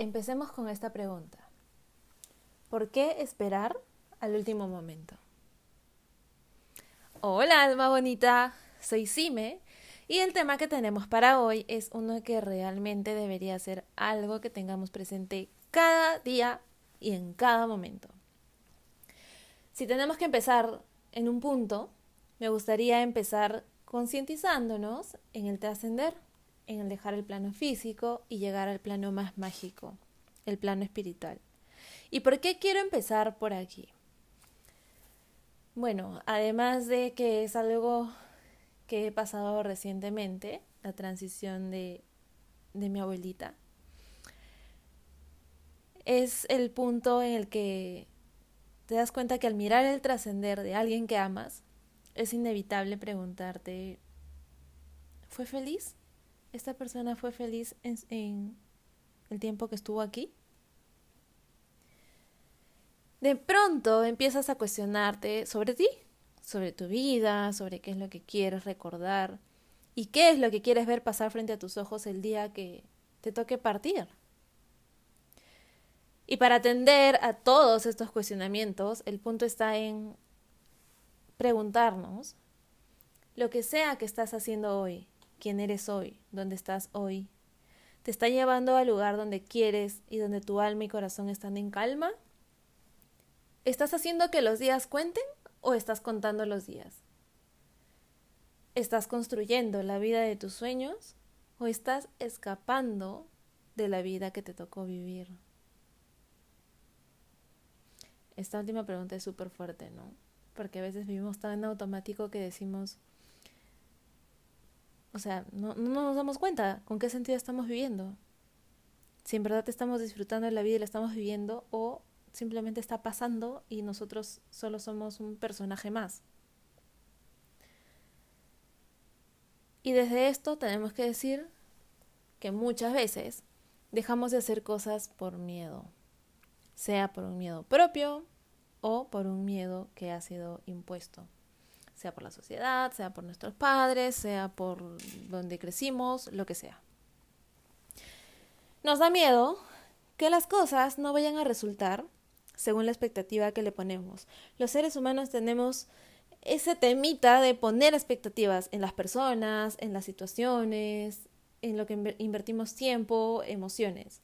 Empecemos con esta pregunta. ¿Por qué esperar al último momento? Hola, alma bonita. Soy Sime y el tema que tenemos para hoy es uno que realmente debería ser algo que tengamos presente cada día y en cada momento. Si tenemos que empezar en un punto, me gustaría empezar concientizándonos en el trascender en el dejar el plano físico y llegar al plano más mágico, el plano espiritual. ¿Y por qué quiero empezar por aquí? Bueno, además de que es algo que he pasado recientemente, la transición de, de mi abuelita, es el punto en el que te das cuenta que al mirar el trascender de alguien que amas, es inevitable preguntarte, ¿fue feliz? ¿Esta persona fue feliz en, el tiempo que estuvo aquí? De pronto empiezas a cuestionarte sobre ti, sobre tu vida, sobre qué es lo que quieres recordar y qué es lo que quieres ver pasar frente a tus ojos el día que te toque partir. Y para atender a todos estos cuestionamientos, el punto está en preguntarnos lo que sea que estás haciendo hoy, quién eres hoy, dónde estás hoy, te está llevando al lugar donde quieres y donde tu alma y corazón están en calma? ¿Estás haciendo que los días cuenten o estás contando los días? ¿Estás construyendo la vida de tus sueños o estás escapando de la vida que te tocó vivir? Esta última pregunta es súper fuerte, ¿no? Porque a veces vivimos tan en automático que decimos, o sea, no, no nos damos cuenta con qué sentido estamos viviendo. Si en verdad estamos disfrutando de la vida y la estamos viviendo o simplemente está pasando y nosotros solo somos un personaje más. Y desde esto tenemos que decir que muchas veces dejamos de hacer cosas por miedo, sea por un miedo propio o por un miedo que ha sido impuesto sea por la sociedad, sea por nuestros padres, sea por donde crecimos, lo que sea. Nos da miedo que las cosas no vayan a resultar según la expectativa que le ponemos. Los seres humanos tenemos ese temita de poner expectativas en las personas, en las situaciones, en lo que invertimos tiempo, emociones.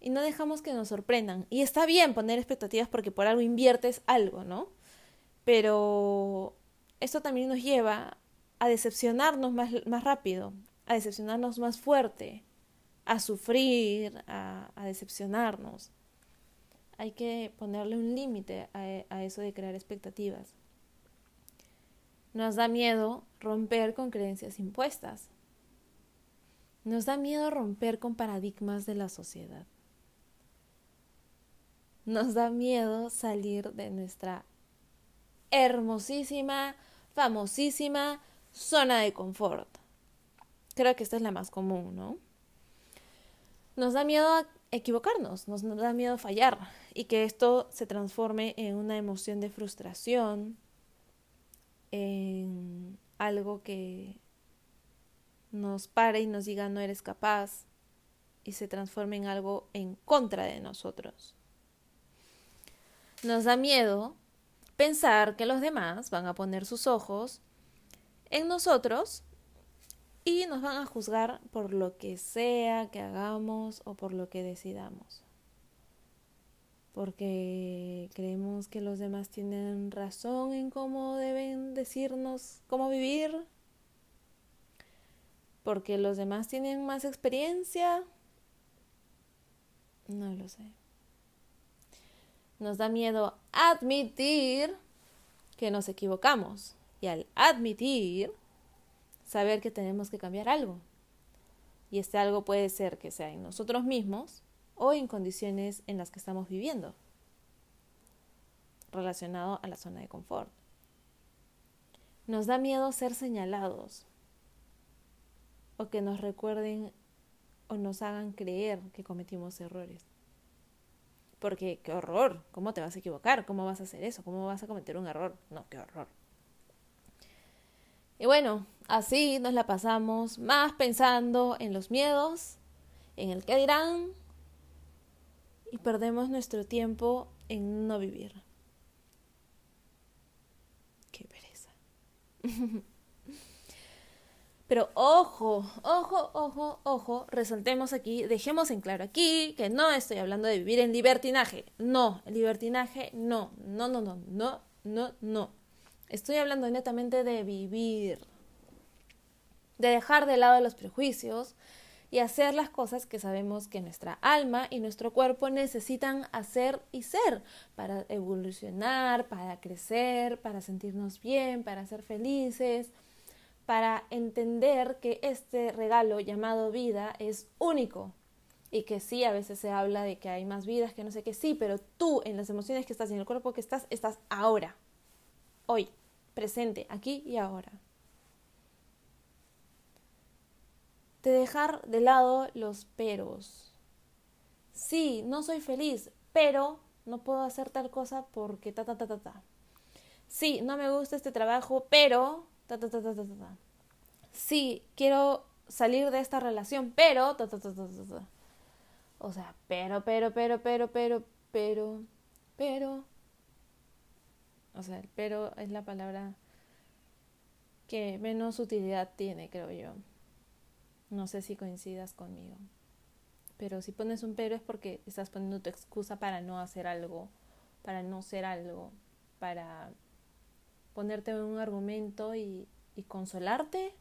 Y no dejamos que nos sorprendan. Y está bien poner expectativas porque por algo inviertes algo, ¿no? Pero esto también nos lleva a decepcionarnos más, más rápido, a decepcionarnos más fuerte, a sufrir, a, decepcionarnos. Hay que ponerle un límite a, a eso de crear expectativas. Nos da miedo romper con creencias impuestas. Nos da miedo romper con paradigmas de la sociedad. Nos da miedo salir de nuestra hermosísima famosísima zona de confort. Creo que esta es la más común, ¿no? Nos da miedo equivocarnos, nos da miedo fallar y que esto se transforme en una emoción de frustración, en algo que nos pare y nos diga no eres capaz y se transforme en algo en contra de nosotros. Nos da miedo pensar que los demás van a poner sus ojos en nosotros y nos van a juzgar por lo que sea que hagamos o por lo que decidamos. Porque creemos que los demás tienen razón en cómo deben decirnos cómo vivir. Porque los demás tienen más experiencia. No lo sé. Nos da miedo admitir que nos equivocamos y al admitir, saber que tenemos que cambiar algo. Y este algo puede ser que sea en nosotros mismos o en condiciones en las que estamos viviendo, relacionado a la zona de confort. Nos da miedo ser señalados o que nos recuerden o nos hagan creer que cometimos errores. Porque qué horror, ¿cómo te vas a equivocar? ¿Cómo vas a hacer eso? ¿Cómo vas a cometer un error? No, qué horror. Y bueno, así nos la pasamos más pensando en los miedos, en el qué dirán, y perdemos nuestro tiempo en no vivir. Qué pereza. Pero ojo, ojo, ojo, ojo, resaltemos aquí, dejemos en claro aquí que no estoy hablando de vivir en libertinaje. No, libertinaje no, no, no, no, no, no, no. Estoy hablando netamente de vivir, de dejar de lado los prejuicios y hacer las cosas que sabemos que nuestra alma y nuestro cuerpo necesitan hacer y ser para evolucionar, para crecer, para sentirnos bien, para ser felices para entender que este regalo llamado vida es único y que sí, a veces se habla de que hay más vidas, que no sé qué, sí, pero tú en las emociones que estás y en el cuerpo que estás, estás ahora, hoy, presente, aquí y ahora. De dejar de lado los peros. Sí, no soy feliz, pero no puedo hacer tal cosa porque ta ta ta ta ta. Sí, no me gusta este trabajo, pero Sí, quiero salir de esta relación, pero... O sea, pero, pero, pero, pero, pero, pero, pero... O sea, el pero es la palabra que menos utilidad tiene, creo yo. No sé si coincidas conmigo. Pero si pones un pero es porque estás poniendo tu excusa para no hacer algo, para no ser algo, para ponerte un argumento y, consolarte.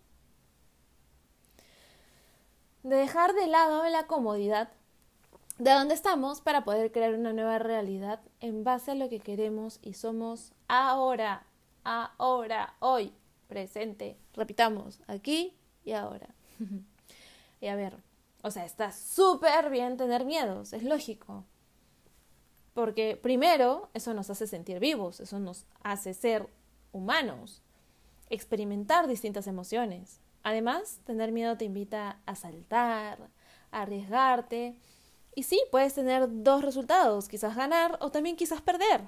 De dejar de lado la comodidad de donde estamos para poder crear una nueva realidad en base a lo que queremos y somos ahora, ahora, hoy, presente. Repitamos, aquí y ahora. y a ver, o sea, está súper bien tener miedos, es lógico. Porque primero, eso nos hace sentir vivos, eso nos hace ser humanos experimentar distintas emociones. Además, tener miedo te invita a saltar, a arriesgarte. Y sí, puedes tener dos resultados, quizás ganar o también quizás perder.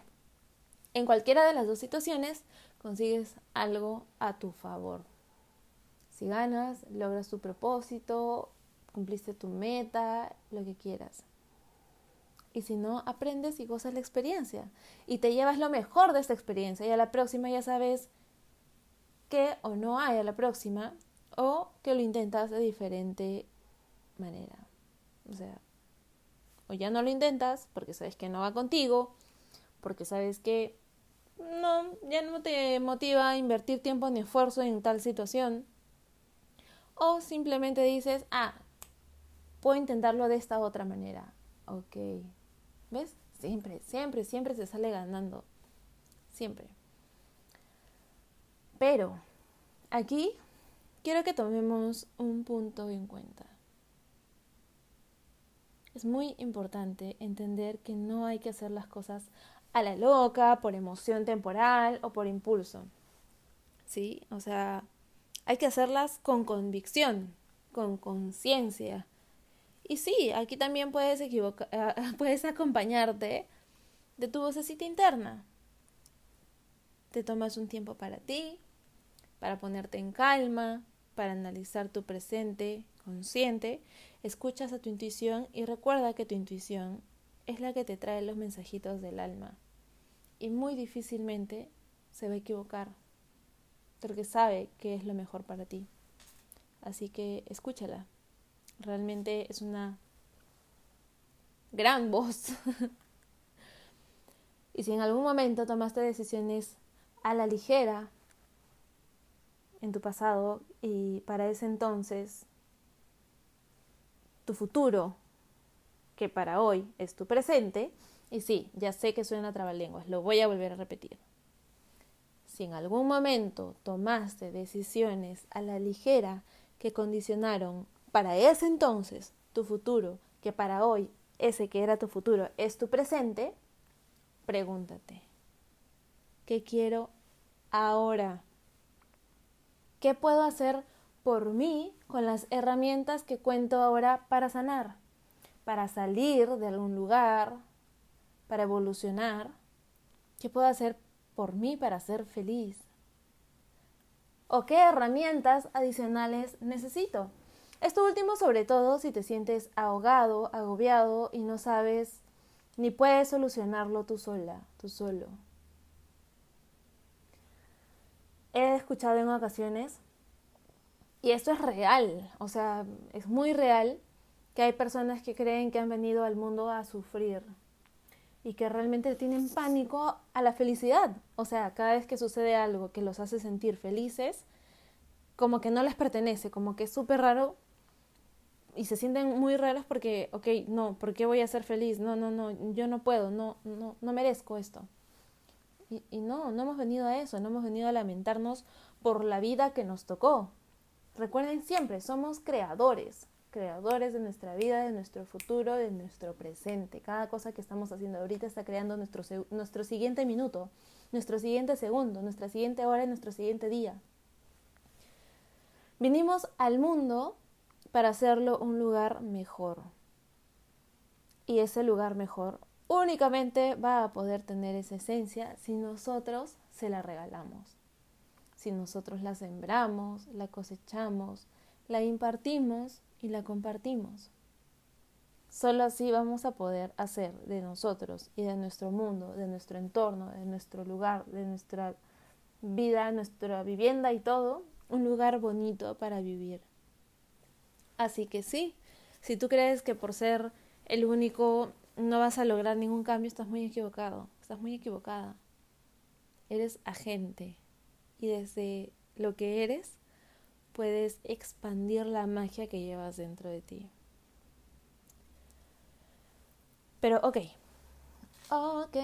En cualquiera de las dos situaciones consigues algo a tu favor. Si ganas, logras tu propósito, cumpliste tu meta, lo que quieras. Y si no, aprendes y gozas la experiencia. Y te llevas lo mejor de esta experiencia. Y a la próxima ya sabes que o no hay a la próxima o que lo intentas de diferente manera. O sea, o ya no lo intentas porque sabes que no va contigo, porque sabes que no, ya no te motiva a invertir tiempo ni esfuerzo en tal situación. O simplemente dices, ah, puedo intentarlo de esta otra manera. Ok. ¿Ves? Siempre, siempre, siempre se sale ganando. Siempre. Pero aquí quiero que tomemos un punto en cuenta. Es muy importante entender que no hay que hacer las cosas a la loca, por emoción temporal o por impulso. ¿Sí? O sea, hay que hacerlas con convicción, con conciencia. Y sí, aquí también puedes equivocar, puedes acompañarte de tu vocecita interna. Te tomas un tiempo para ti, para ponerte en calma, para analizar tu presente consciente, escuchas a tu intuición y recuerda que tu intuición es la que te trae los mensajitos del alma. Y muy difícilmente se va a equivocar, porque sabe que es lo mejor para ti. Así que escúchala. Realmente es una gran voz. y si en algún momento tomaste decisiones a la ligera en tu pasado y para ese entonces tu futuro, que para hoy es tu presente, y sí, ya sé que suena trabalenguas, lo voy a volver a repetir. Si en algún momento tomaste decisiones a la ligera que condicionaron para ese entonces tu futuro, que para hoy ese que era tu futuro es tu presente, pregúntate, ¿qué quiero ahora? ¿Qué puedo hacer por mí con las herramientas que cuento ahora para sanar? Para salir de algún lugar, para evolucionar. ¿Qué puedo hacer por mí para ser feliz? ¿O qué herramientas adicionales necesito? Esto último sobre todo si te sientes ahogado, agobiado y no sabes ni puedes solucionarlo tú sola, tú solo. He escuchado en ocasiones, y esto es real, o sea, es muy real, que hay personas que creen que han venido al mundo a sufrir y que realmente tienen pánico a la felicidad. O sea, cada vez que sucede algo que los hace sentir felices, como que no les pertenece, como que es súper raro y se sienten muy raros porque, ok, no, ¿por qué voy a ser feliz? No, no, no, yo no puedo, no, no, no merezco esto. Y, y no, no hemos venido a eso, no hemos venido a lamentarnos por la vida que nos tocó. Recuerden siempre, somos creadores, creadores de nuestra vida, de nuestro futuro, de nuestro presente. Cada cosa que estamos haciendo ahorita está creando nuestro, nuestro siguiente minuto, nuestro siguiente segundo, nuestra siguiente hora y nuestro siguiente día. Vinimos al mundo para hacerlo un lugar mejor. Y ese lugar mejor únicamente va a poder tener esa esencia si nosotros se la regalamos. Si nosotros la sembramos, la cosechamos, la impartimos y la compartimos. Solo así vamos a poder hacer de nosotros y de nuestro mundo, de nuestro entorno, de nuestro lugar, de nuestra vida, nuestra vivienda y todo, un lugar bonito para vivir. Así que sí, si tú crees que por ser el único no vas a lograr ningún cambio, estás muy equivocado, estás muy equivocada. Eres agente y desde lo que eres puedes expandir la magia que llevas dentro de ti. Pero ok, ok,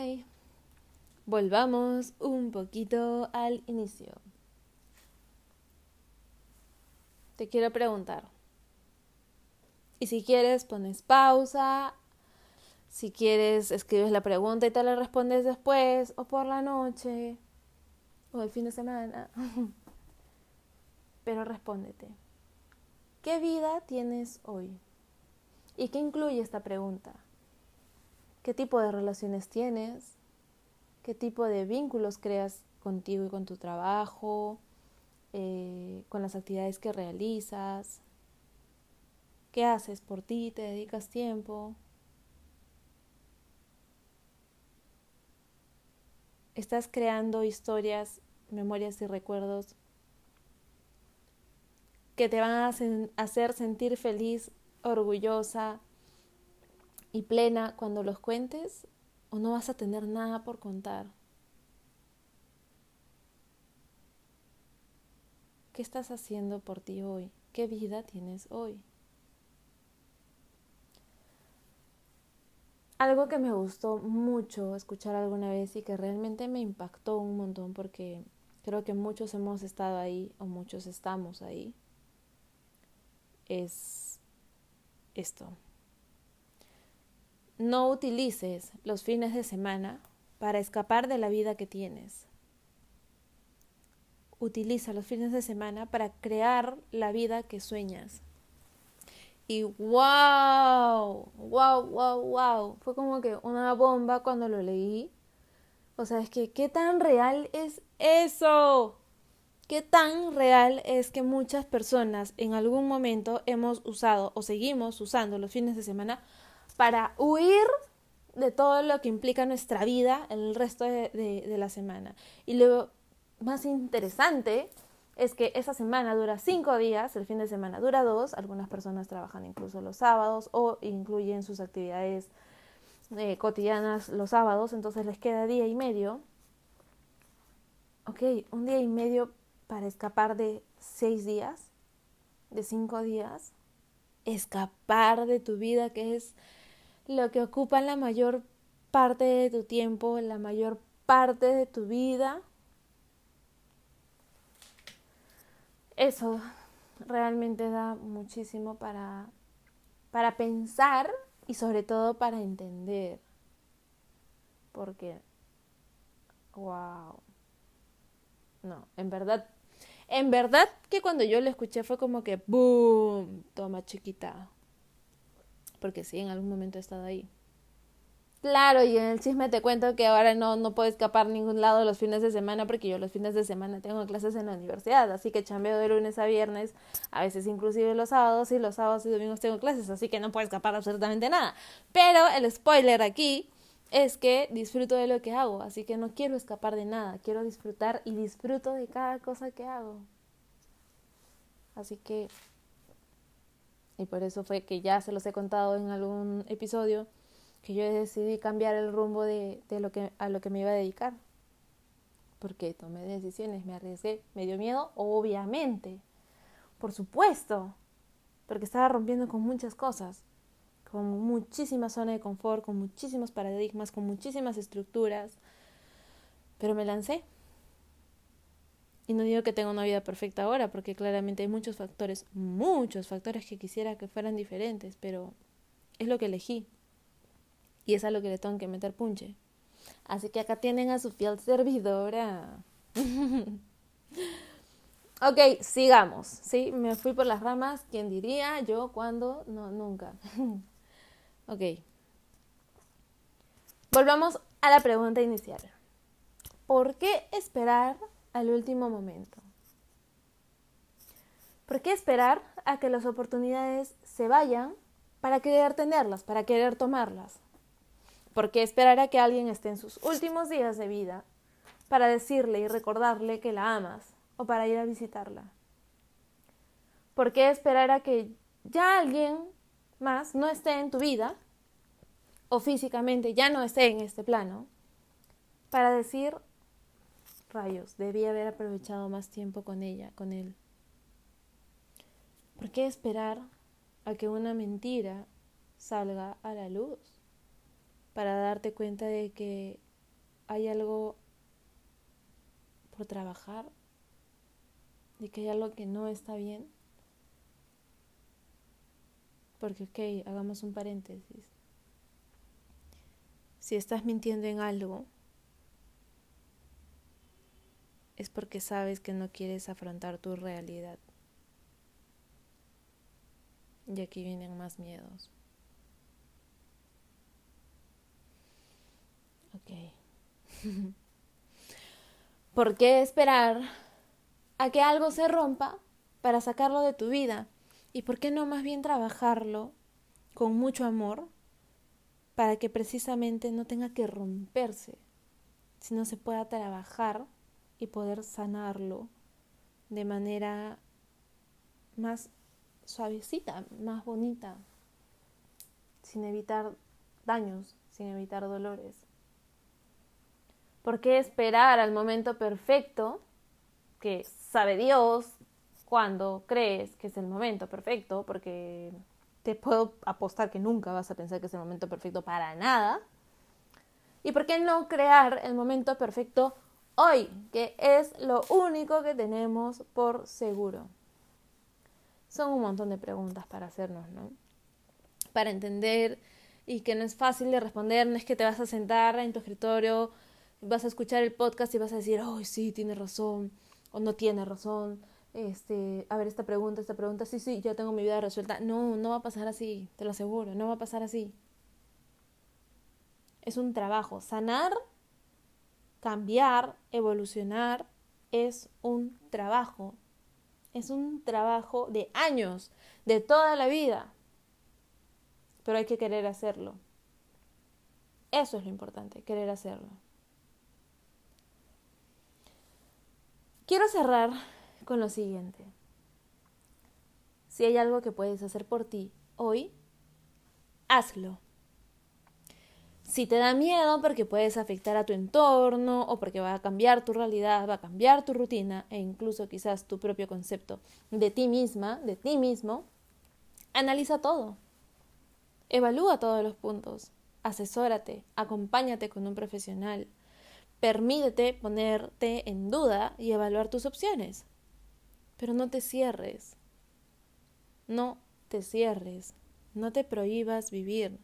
volvamos un poquito al inicio. Te quiero preguntar, y si quieres, pones pausa. Si quieres, escribes la pregunta y te la respondes después, o por la noche, o el fin de semana. Pero respóndete. ¿Qué vida tienes hoy? ¿Y qué incluye esta pregunta? ¿Qué tipo de relaciones tienes? ¿Qué tipo de vínculos creas contigo y con tu trabajo? Eh, con las actividades que realizas? ¿Qué haces por ti? ¿Te dedicas tiempo? ¿Estás creando historias, memorias y recuerdos que te van a hacer sentir feliz, orgullosa y plena cuando los cuentes? ¿O no vas a tener nada por contar? ¿Qué estás haciendo por ti hoy? ¿Qué vida tienes hoy? Algo que me gustó mucho escuchar alguna vez y que realmente me impactó un montón porque creo que muchos hemos estado ahí o muchos estamos ahí es esto. No utilices los fines de semana para escapar de la vida que tienes. Utiliza los fines de semana para crear la vida que sueñas. Y wow, wow, wow, wow. Fue como que una bomba cuando lo leí. O sea, es que qué tan real es eso. ¿Qué tan real es que muchas personas en algún momento hemos usado o seguimos usando los fines de semana para huir de todo lo que implica nuestra vida el resto de, de la semana? Y lo más interesante es que esa semana dura cinco días, el fin de semana dura dos, algunas personas trabajan incluso los sábados o incluyen sus actividades eh, cotidianas los sábados, entonces les queda día y medio. Ok, un día y medio para escapar de seis días, de cinco días, escapar de tu vida, que es lo que ocupa la mayor parte de tu tiempo, la mayor parte de tu vida eso realmente da muchísimo para, para pensar y sobre todo para entender. Porque, wow. No, en verdad, en verdad que cuando yo lo escuché fue como que, boom, toma chiquita. Porque sí, en algún momento he estado ahí. Claro, y en el chisme te cuento que ahora no, no puedo escapar ningún lado los fines de semana porque yo los fines de semana tengo clases en la universidad, así que chambeo de lunes a viernes, a veces inclusive los sábados y los sábados y domingos tengo clases, así que no puedo escapar absolutamente nada. Pero el spoiler aquí es que disfruto de lo que hago, así que no quiero escapar de nada, quiero disfrutar y disfruto de cada cosa que hago. Así que, y por eso fue que ya se los he contado en algún episodio, que yo decidí cambiar el rumbo de, lo que, a lo que me iba a dedicar. Porque tomé decisiones, me arriesgué, me dio miedo, obviamente, por supuesto, porque estaba rompiendo con muchas cosas con muchísima zona de confort, con muchísimos paradigmas, con muchísimas estructuras, pero me lancé. Y no digo que tenga una vida perfecta ahora, porque claramente hay muchos factores, muchos factores que quisiera que fueran diferentes, pero es lo que elegí. Y es a lo que le tengo que meter punche. Así que acá tienen a su fiel servidora. ok, sigamos. Sí, me fui por las ramas. ¿Quién diría? Yo, cuando, no, nunca. Ok. Volvamos a la pregunta inicial. ¿Por qué esperar al último momento? ¿Por qué esperar a que las oportunidades se vayan para querer tenerlas, para querer tomarlas? ¿Por qué esperar a que alguien esté en sus últimos días de vida para decirle y recordarle que la amas o para ir a visitarla? ¿Por qué esperar a que ya alguien más no esté en tu vida o físicamente ya no esté en este plano, para decir, rayos, debí haber aprovechado más tiempo con ella, con él. ¿Por qué esperar a que una mentira salga a la luz para darte cuenta de que hay algo por trabajar, de que hay algo que no está bien? Porque, ok, hagamos un paréntesis. Si estás mintiendo en algo, es porque sabes que no quieres afrontar tu realidad. Y aquí vienen más miedos. Ok. ¿Por qué esperar a que algo se rompa para sacarlo de tu vida? ¿Y por qué no más bien trabajarlo con mucho amor para que precisamente no tenga que romperse, sino se pueda trabajar y poder sanarlo de manera más suavecita, más bonita, sin evitar daños, sin evitar dolores. ¿Por qué esperar al momento perfecto que sabe Dios cuando crees que es el momento perfecto, porque te puedo apostar que nunca vas a pensar que es el momento perfecto para nada. ¿Y por qué no crear el momento perfecto hoy, que es lo único que tenemos por seguro? Son un montón de preguntas para hacernos, ¿no? Para entender y que no es fácil de responder, no es que te vas a sentar en tu escritorio, vas a escuchar el podcast y vas a decir, oh, sí, tiene razón, o no tiene razón, este, a ver esta pregunta, esta pregunta, sí, sí, ya tengo mi vida resuelta. No, no va a pasar así, te lo aseguro, no va a pasar así. Es un trabajo. Sanar, cambiar, evolucionar, es un trabajo. Es un trabajo de años, de toda la vida. Pero hay que querer hacerlo. Eso es lo importante, querer hacerlo. Quiero cerrar con lo siguiente. Si hay algo que puedes hacer por ti hoy, hazlo. Si te da miedo porque puedes afectar a tu entorno o porque va a cambiar tu realidad, va a cambiar tu rutina e incluso quizás tu propio concepto de ti misma, de ti mismo, analiza todo. Evalúa todos los puntos. Asesórate, acompáñate con un profesional. Permítete ponerte en duda y evaluar tus opciones. Pero no te cierres. No te cierres. No te prohíbas vivir.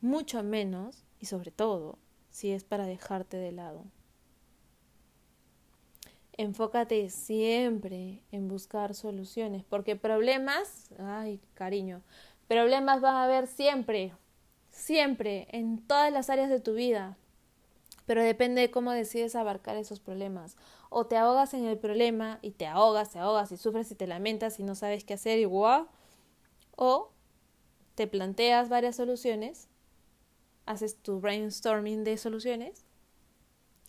Mucho menos, y sobre todo, si es para dejarte de lado. Enfócate siempre en buscar soluciones, porque problemas, ay cariño, problemas van a haber siempre, siempre, en todas las áreas de tu vida, pero depende de cómo decides abarcar esos problemas o te ahogas en el problema y te ahogas, te ahogas y sufres y te lamentas y no sabes qué hacer y o te planteas varias soluciones haces tu brainstorming de soluciones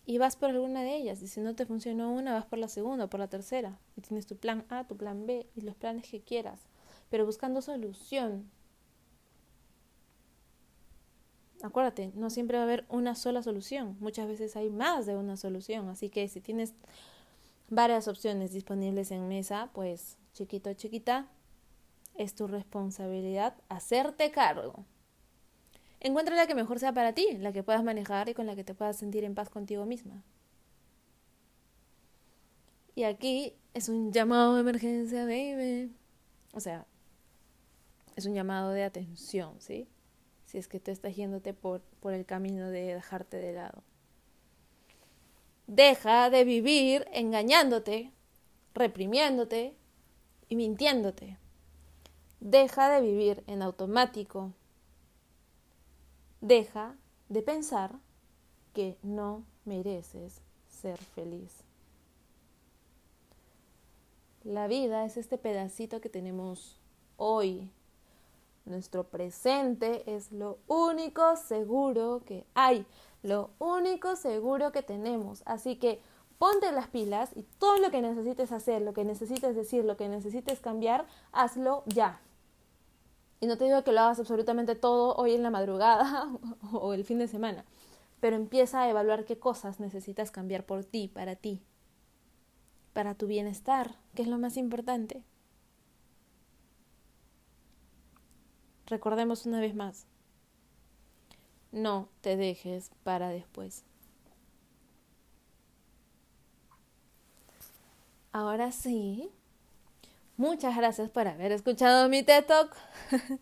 y vas por alguna de ellas. Y si no te funcionó una, vas por la segunda por la tercera. Y tienes tu plan A, tu plan B y los planes que quieras. Pero buscando solución. Acuérdate, no siempre va a haber una sola solución. Muchas veces hay más de una solución. Así que si tienes varias opciones disponibles en mesa, pues chiquito, chiquita, es tu responsabilidad hacerte cargo. Encuentra la que mejor sea para ti, la que puedas manejar y con la que te puedas sentir en paz contigo misma. Y aquí es un llamado de emergencia, baby. O sea, es un llamado de atención, ¿sí? Si es que tú estás yéndote por, por el camino de dejarte de lado. Deja de vivir engañándote, reprimiéndote y mintiéndote. Deja de vivir en automático. Deja de pensar que no mereces ser feliz. La vida es este pedacito que tenemos hoy. Nuestro presente es lo único seguro que hay, lo único seguro que tenemos. Así que ponte las pilas y todo lo que necesites hacer, lo que necesites decir, lo que necesites cambiar, hazlo ya. Y no te digo que lo hagas absolutamente todo hoy en la madrugada o el fin de semana, pero empieza a evaluar qué cosas necesitas cambiar por ti, para ti, para tu bienestar, que es lo más importante. Recordemos una vez más, no te dejes para después. Ahora sí, muchas gracias por haber escuchado mi TED Talk.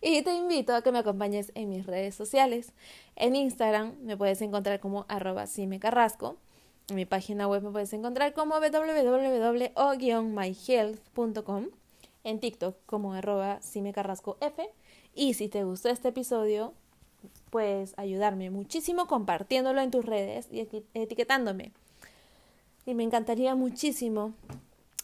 y te invito a que me acompañes en mis redes sociales. En Instagram me puedes encontrar como arroba carrasco. En mi página web me puedes encontrar como www.o-myhealth.com. En TikTok como arroba F. Y si te gustó este episodio, puedes ayudarme muchísimo compartiéndolo en tus redes y etiquetándome y me encantaría muchísimo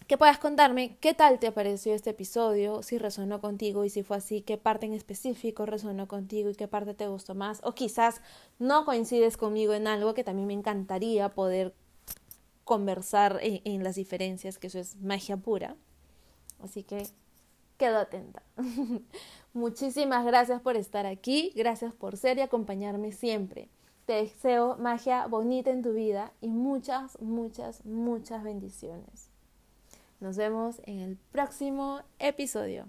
que puedas contarme qué tal te pareció este episodio, si resonó contigo y si fue así, qué parte en específico resonó contigo y qué parte te gustó más, o quizás no coincides conmigo en algo que también me encantaría poder conversar en, en las diferencias, que eso es magia pura. Así que quedo atenta. Muchísimas gracias por estar aquí, gracias por ser y acompañarme siempre. Te deseo magia bonita en tu vida y muchas, muchas, muchas bendiciones. Nos vemos en el próximo episodio.